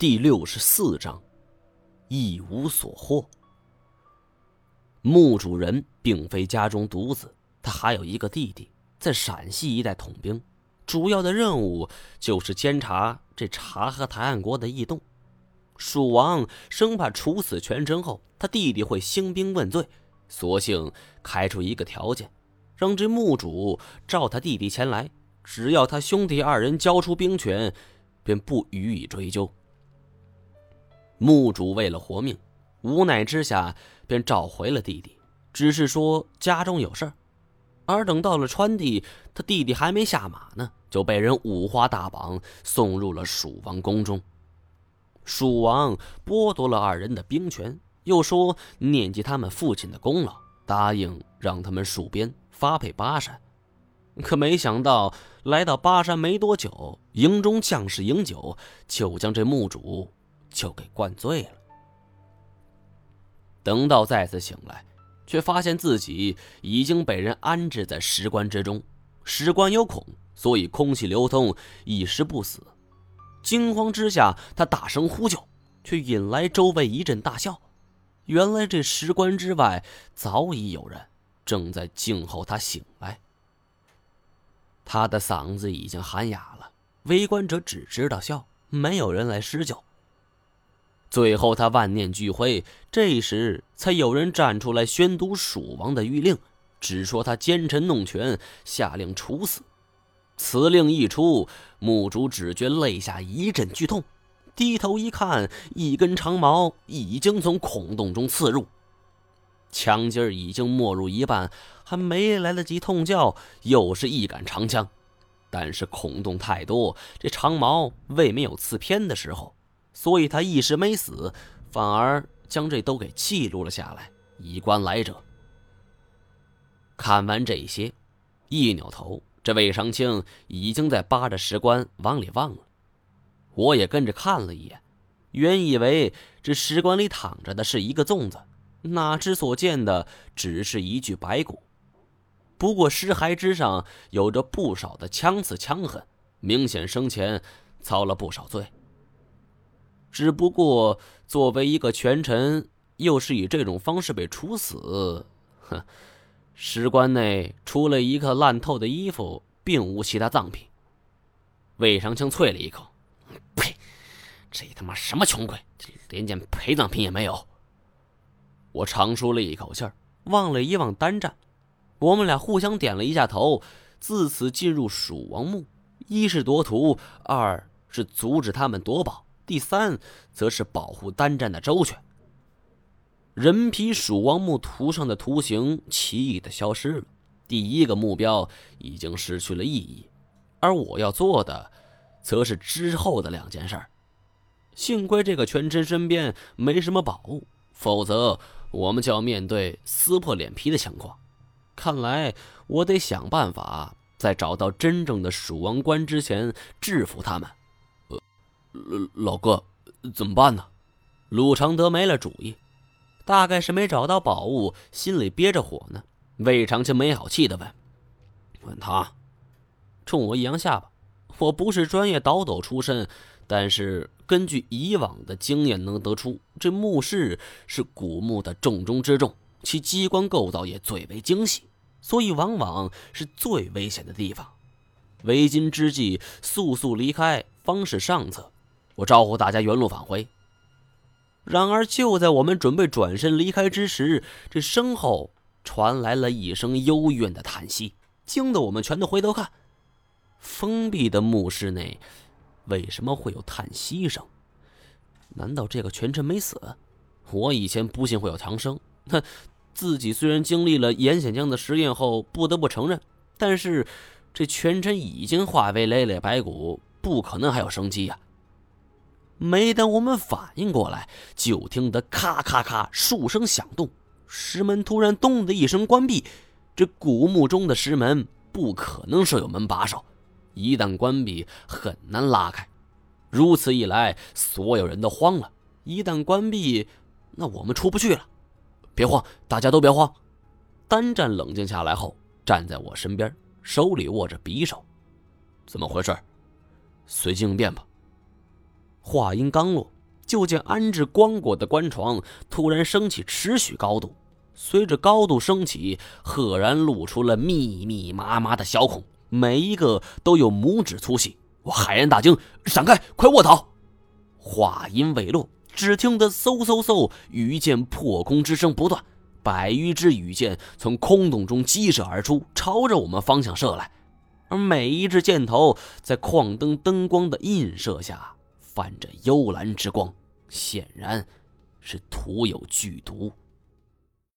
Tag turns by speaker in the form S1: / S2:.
S1: 第六十四章，一无所获。墓主人并非家中独子，他还有一个弟弟，在陕西一带统兵，主要的任务就是监察这察合台汗国的异动。蜀王生怕处死全真后，他弟弟会兴兵问罪，索性开出一个条件，让这墓主召他弟弟前来，只要他兄弟二人交出兵权，便不予以追究。墓主为了活命，无奈之下便召回了弟弟，只是说家中有事儿。而等到了川地，他弟弟还没下马呢，就被人五花大绑送入了蜀王宫中。蜀王剥夺了二人的兵权，又说念及他们父亲的功劳，答应让他们戍边发配巴山。可没想到来到巴山没多久，营中将士饮酒，就将这墓主就给灌醉了。等到再次醒来，却发现自己已经被人安置在石棺之中。石棺有孔，所以空气流通，一时不死。惊慌之下，他大声呼救，却引来周围一阵大笑。原来这石棺之外早已有人正在静候他醒来。他的嗓子已经喊哑了，围观者只知道笑，没有人来施救。最后他万念俱灰，这时才有人站出来宣读蜀王的谕令，只说他奸臣弄权，下令处死。此令一出，墓主只觉肋下一阵剧痛，低头一看，一根长矛已经从孔洞中刺入，枪尖已经没入一半，还没来得及痛叫，又是一杆长枪。但是孔洞太多，这长矛未免有刺偏的时候，所以他一时没死，反而将这都给记录了下来，以观来者。看完这些，一扭头。这魏长青已经在扒着石棺往里望了，我也跟着看了一眼。原以为这石棺里躺着的是一个粽子，哪知所见的只是一具白骨。不过尸骸之上有着不少的枪刺枪痕，明显生前遭了不少罪。只不过作为一个权臣，又是以这种方式被处死，哼。石棺内除了一个烂透的衣服，并无其他葬品。魏长青啐了一口：“呸！这他妈什么穷鬼，连件陪葬品也没有。”我长舒了一口气，望了一望单战，我们俩互相点了一下头。自此进入蜀王墓，一是夺图，二是阻止他们夺宝，第三则是保护单战的周全。人皮蜀王墓图上的图形奇异的消失了，第一个目标已经失去了意义，而我要做的，则是之后的两件事。幸亏这个全真身边没什么宝物，否则我们就要面对撕破脸皮的情况。看来我得想办法，在找到真正的蜀王官之前制服他们。老哥，怎么办呢？鲁承德没了主意。大概是没找到宝物，心里憋着火呢。魏长青没好气的问：“问他？”冲我一扬下巴：“我不是专业倒斗出身，但是根据以往的经验能得出，这墓室是古墓的重中之重，其机关构造也最为精细，所以往往是最危险的地方。为今之计，速速离开方是上策。我招呼大家原路返回。”然而，就在我们准备转身离开之时，这身后传来了一声幽怨的叹息，惊得我们全都回头看。封闭的墓室内，为什么会有叹息声？难道这个全真没死？我以前不信会有强生，哼，自己虽然经历了严显江的实验后不得不承认，但是这全真已经化为累累白骨，不可能还有生机呀。没等我们反应过来，就听得咔咔咔数声响动，石门突然“咚”的一声关闭。这古墓中的石门不可能设有门把手，一旦关闭，很难拉开。如此一来，所有人都慌了。一旦关闭，那我们出不去了。别慌，大家都别慌。单战冷静下来后，站在我身边，手里握着匕首。怎么回事？随机应变吧。话音刚落，就见安置棺椁的棺床突然升起尺许高度，随着高度升起，赫然露出了密密麻麻的小孔，每一个都有拇指粗细。我骇然大惊：“闪开，快卧倒！”话音未落，只听得嗖嗖嗖，羽箭破空之声不断，百余支羽箭从空洞中激射而出，朝着我们方向射来。而每一支箭头在矿灯灯光的映射下，泛着幽蓝之光，显然是涂有剧毒。